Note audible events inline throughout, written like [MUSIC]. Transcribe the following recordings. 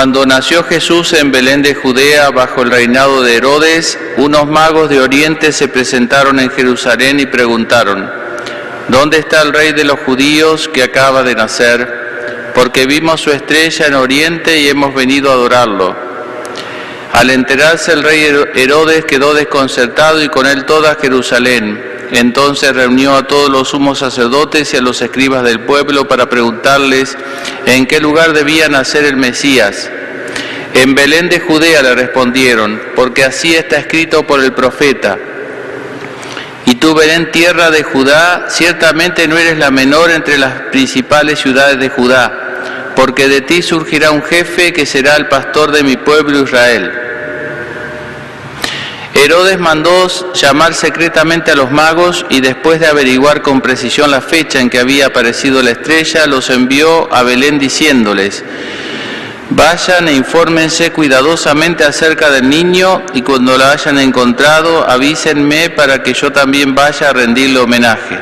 Cuando nació Jesús en Belén de Judea bajo el reinado de Herodes, unos magos de Oriente se presentaron en Jerusalén y preguntaron, ¿dónde está el rey de los judíos que acaba de nacer? Porque vimos su estrella en Oriente y hemos venido a adorarlo. Al enterarse el rey Herodes quedó desconcertado y con él toda Jerusalén. Entonces reunió a todos los sumos sacerdotes y a los escribas del pueblo para preguntarles en qué lugar debía nacer el Mesías. En Belén de Judea le respondieron, porque así está escrito por el profeta. Y tú, Belén, tierra de Judá, ciertamente no eres la menor entre las principales ciudades de Judá, porque de ti surgirá un jefe que será el pastor de mi pueblo Israel. Herodes mandó llamar secretamente a los magos y después de averiguar con precisión la fecha en que había aparecido la estrella, los envió a Belén diciéndoles, vayan e infórmense cuidadosamente acerca del niño y cuando lo hayan encontrado avísenme para que yo también vaya a rendirle homenaje.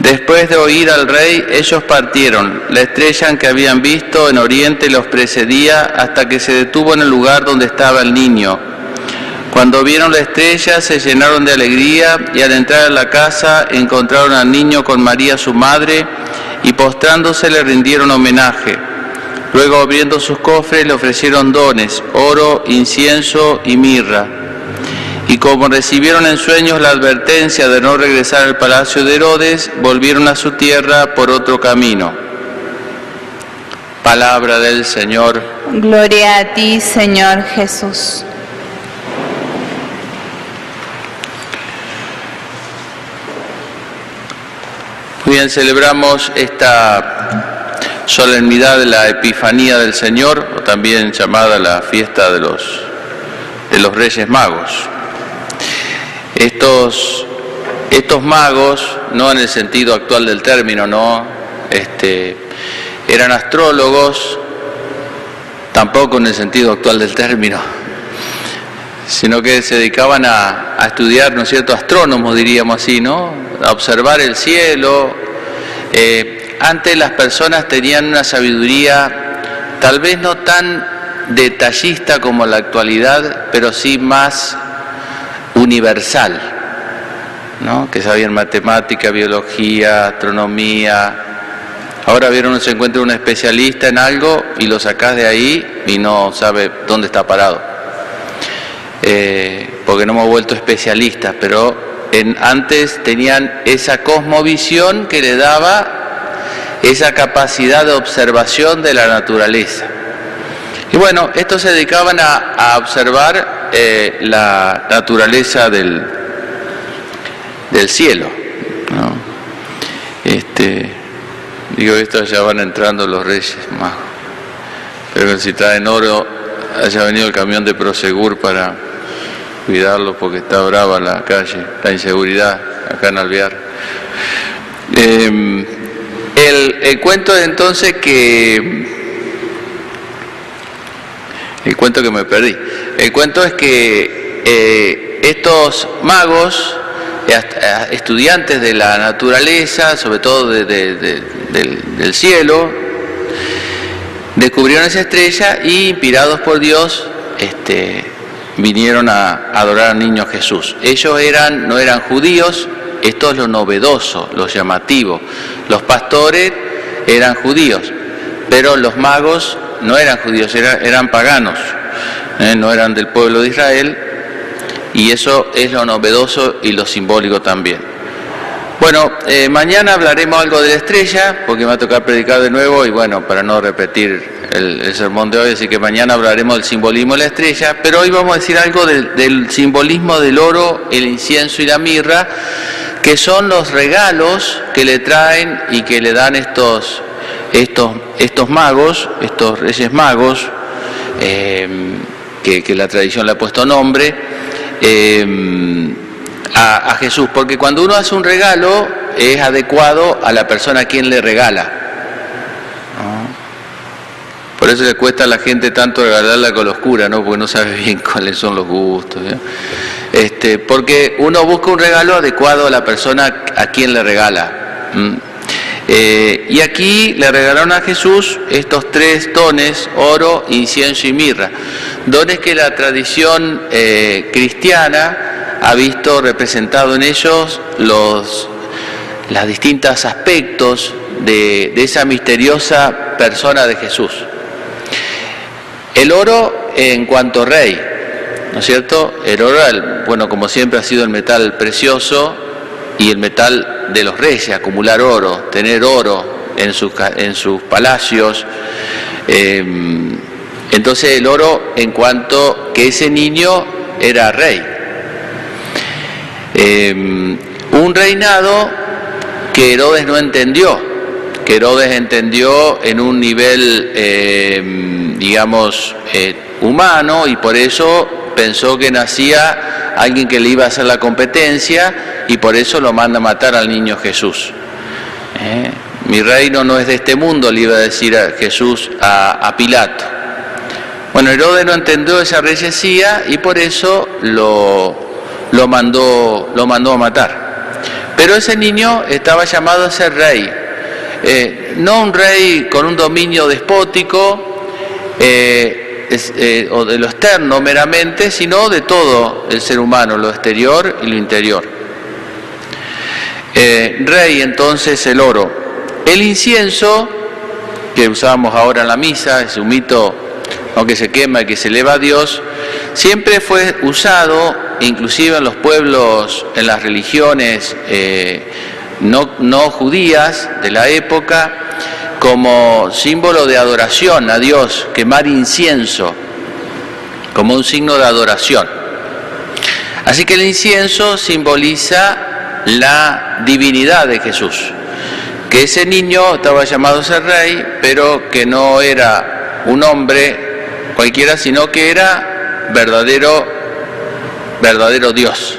Después de oír al rey, ellos partieron. La estrella que habían visto en oriente los precedía hasta que se detuvo en el lugar donde estaba el niño. Cuando vieron la estrella se llenaron de alegría y al entrar a la casa encontraron al niño con María su madre y postrándose le rindieron homenaje. Luego abriendo sus cofres le ofrecieron dones, oro, incienso y mirra. Y como recibieron en sueños la advertencia de no regresar al palacio de Herodes, volvieron a su tierra por otro camino. Palabra del Señor. Gloria a ti, Señor Jesús. Bien, celebramos esta solemnidad de la Epifanía del Señor, o también llamada la fiesta de los, de los Reyes Magos. Estos, estos magos, no en el sentido actual del término, no, este, eran astrólogos, tampoco en el sentido actual del término, sino que se dedicaban a, a estudiar, ¿no es cierto?, astrónomos diríamos así, ¿no? a observar el cielo. Eh, antes las personas tenían una sabiduría tal vez no tan detallista como la actualidad, pero sí más universal, ¿no? que sabían matemática, biología, astronomía. Ahora vieron, se encuentra un especialista en algo y lo sacás de ahí y no sabe dónde está parado. Eh, porque no hemos vuelto especialistas, pero antes tenían esa cosmovisión que le daba esa capacidad de observación de la naturaleza. Y bueno, estos se dedicaban a, observar eh, la naturaleza del, del cielo. Este, digo, esto ya van entrando los reyes magos. Pero si traen oro, haya venido el camión de Prosegur para cuidarlo porque está brava la calle, la inseguridad acá en Alvear. Em, el, cuento de entonces que... El cuento que me perdí. El cuento es que eh, estos magos, eh, estudiantes de la naturaleza, sobre todo del, del cielo, descubrieron esa estrella y, inspirados por Dios, este, vinieron a adorar al niño Jesús. Ellos eran, no eran judíos, esto es lo novedoso, lo llamativo. Los pastores eran judíos, pero los magos no eran judíos, eran, paganos, ¿eh? no eran del pueblo de Israel, y eso es lo novedoso y lo simbólico también. Bueno, eh, mañana hablaremos algo de la estrella, porque me va a tocar predicar de nuevo y bueno, para no repetir el, sermón de hoy, así que mañana hablaremos del simbolismo de la estrella, pero hoy vamos a decir algo del, simbolismo del oro, el incienso y la mirra, que son los regalos que le traen y que le dan estos, estos, estos magos, estos reyes magos, eh, que, la tradición le ha puesto nombre. Eh, a, Jesús, porque cuando uno hace un regalo es adecuado a la persona a quien le regala. Por eso le cuesta a la gente tanto regalarla con la oscura, ¿no? porque no sabe [LAUGHS] bien cuáles son los gustos. Este, porque uno busca un regalo adecuado a la persona a quien le regala. Eh, y aquí le regalaron a Jesús estos tres dones, oro, incienso y mirra, dones que la tradición eh, cristiana ha visto representado en ellos los los distintos aspectos de esa misteriosa persona de Jesús. El oro en cuanto rey, ¿no es cierto? El oro, bueno, como siempre ha sido el metal precioso y el metal de los reyes, acumular oro, tener oro en sus, en sus palacios. Em, entonces el oro en cuanto que ese niño era rey. Em, un reinado que Herodes no entendió, que Herodes entendió en un nivel, eh, digamos, eh, humano y por eso pensó que nacía alguien que le iba a hacer la competencia y por eso lo manda a matar al niño Jesús. Eh, mi reino no es de este mundo, le iba a decir Jesús a, a Pilato. Bueno, Herodes no entendió esa reyesía y por eso lo, lo, mandó, lo mandó a matar. Pero ese niño estaba llamado a ser rey, eh, no un rey con un dominio despótico eh, eh, o de lo externo meramente, sino de todo el ser humano, lo exterior y lo interior. rey entonces el oro. El incienso, que usamos ahora en la misa, es un mito aunque se quema y que se eleva a Dios, siempre fue usado, inclusive en los pueblos, en las religiones no, judías de la época, como símbolo de adoración a Dios, quemar incienso, como un signo de adoración. Así que el incienso simboliza la divinidad de Jesús, que ese niño estaba llamado a ser rey, pero que no era un hombre cualquiera, sino que era verdadero, verdadero Dios.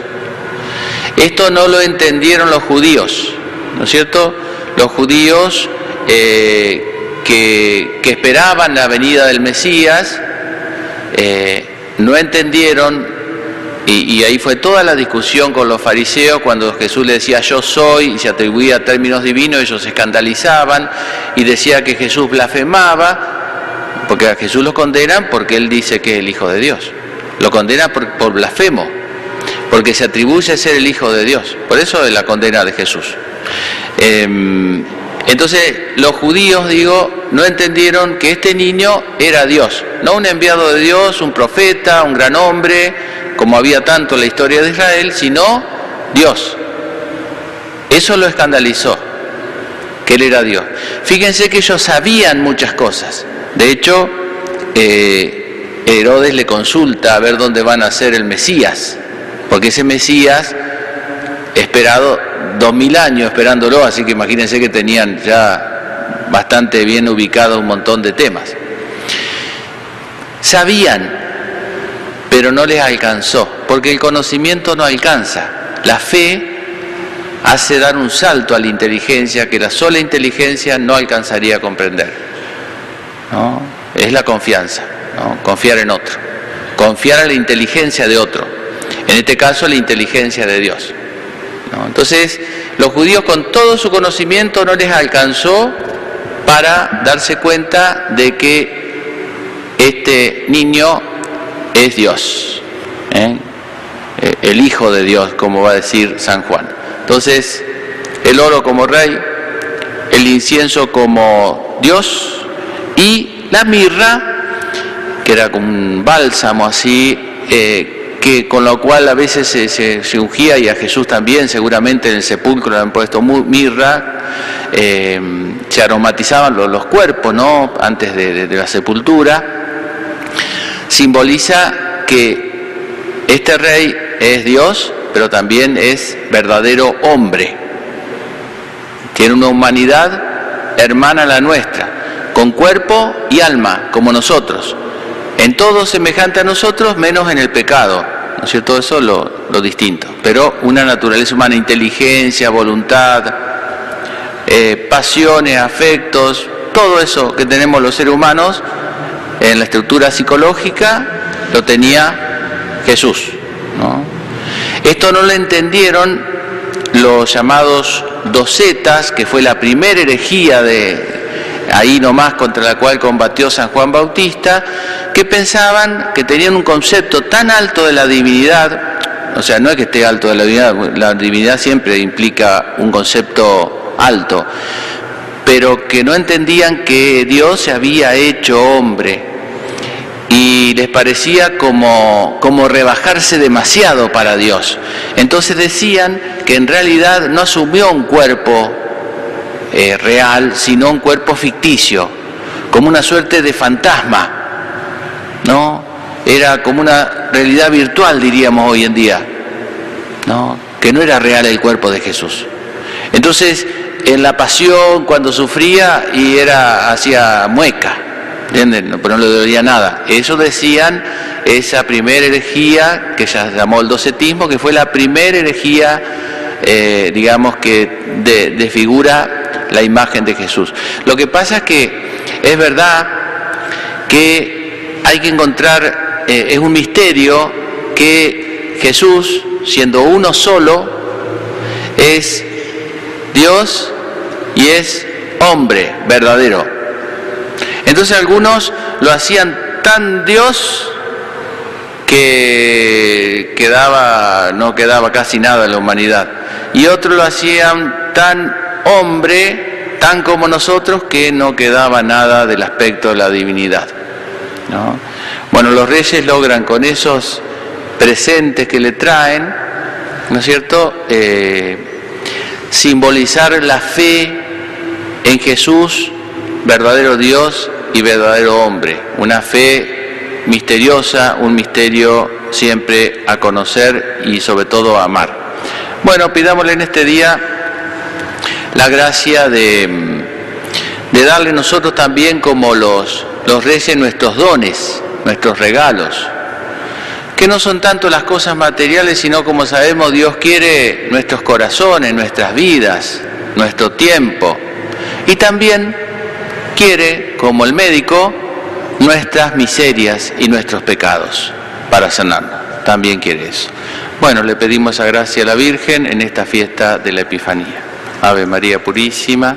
Esto no lo entendieron los judíos, ¿no es cierto? Los judíos eh, que, esperaban la venida del Mesías eh, no entendieron, y, ahí fue toda la discusión con los fariseos cuando Jesús le decía yo soy y se atribuía términos divinos, ellos se escandalizaban y decía que Jesús blasfemaba, porque a Jesús lo condenan porque él dice que es el Hijo de Dios. Lo condena por, blasfemo, porque se atribuye a ser el Hijo de Dios. Por eso es la condena de Jesús. Em, entonces los judíos, digo, no entendieron que este niño era Dios, no un enviado de Dios, un profeta, un gran hombre, como había tanto en la historia de Israel, sino Dios. Eso lo escandalizó, que él era Dios. Fíjense que ellos sabían muchas cosas. De hecho, eh, Herodes le consulta a ver dónde van a ser el Mesías, porque ese Mesías, esperado dos mil años esperándolo, así que imagínense que tenían ya bastante bien ubicado un montón de temas. Sabían, pero no les alcanzó, porque el conocimiento no alcanza. La fe hace dar un salto a la inteligencia que la sola inteligencia no alcanzaría a comprender. ¿no? Es la confianza, confiar en otro, confiar en la inteligencia de otro, en este caso la inteligencia de Dios. Entonces, los judíos con todo su conocimiento no les alcanzó para darse cuenta de que este niño es Dios, ¿eh? Eh, el Hijo de Dios, como va a decir San Juan. Entonces, el oro como rey, el incienso como Dios, y la mirra, que era como un bálsamo así, eh, que con lo cual a veces se, ungía y a Jesús también, seguramente en el sepulcro le han puesto mirra, eh, se aromatizaban los, cuerpos, ¿no? Antes de, la sepultura, simboliza que este rey es Dios, pero también es verdadero hombre. Tiene una humanidad hermana a la nuestra con cuerpo y alma, como nosotros. En todo semejante a nosotros, menos en el pecado. ¿No es cierto? Eso es lo, lo distinto. Pero una naturaleza humana, inteligencia, voluntad, eh, pasiones, afectos, todo eso que tenemos los seres humanos en la estructura psicológica lo tenía Jesús. Esto no lo entendieron los llamados docetas, que fue la primera herejía de ahí nomás contra la cual combatió San Juan Bautista, que pensaban que tenían un concepto tan alto de la divinidad, o sea, no es que esté alto de la divinidad, la divinidad siempre implica un concepto alto, pero que no entendían que Dios se había hecho hombre y les parecía como, como rebajarse demasiado para Dios. Entonces decían que en realidad no asumió un cuerpo eh, real, sino un cuerpo ficticio, como una suerte de fantasma, ¿no? Era como una realidad virtual, diríamos hoy en día, ¿no? Que no era real el cuerpo de Jesús. Entonces, en la pasión, cuando sufría y era hacia mueca, ¿entienden? Pero no le dolía nada. Eso decían esa primera herejía que se llamó el docetismo, que fue la primera herejía, eh, digamos, que desfigura la imagen de Jesús. Lo que pasa es que es verdad que hay que encontrar, eh, es un misterio que Jesús, siendo uno solo, es Dios y es hombre verdadero. Entonces algunos lo hacían tan Dios que quedaba, no quedaba casi nada en la humanidad. Y otros lo hacían tan hombre, tan como nosotros, que no quedaba nada del aspecto de la divinidad. Bueno, los reyes logran con esos presentes que le traen, ¿no es cierto?, eh, simbolizar la fe en Jesús, verdadero Dios y verdadero hombre. Una fe misteriosa, un misterio siempre a conocer y sobre todo a amar. Bueno, pidámosle en este día la gracia de, de darle nosotros también como los, los reyes nuestros dones, nuestros regalos, que no son tanto las cosas materiales, sino como sabemos Dios quiere nuestros corazones, nuestras vidas, nuestro tiempo. Y también quiere, como el médico, nuestras miserias y nuestros pecados para sanarnos. También quiere eso. Bueno, le pedimos a gracia a la Virgen en esta fiesta de la Epifanía. Ave María Purísima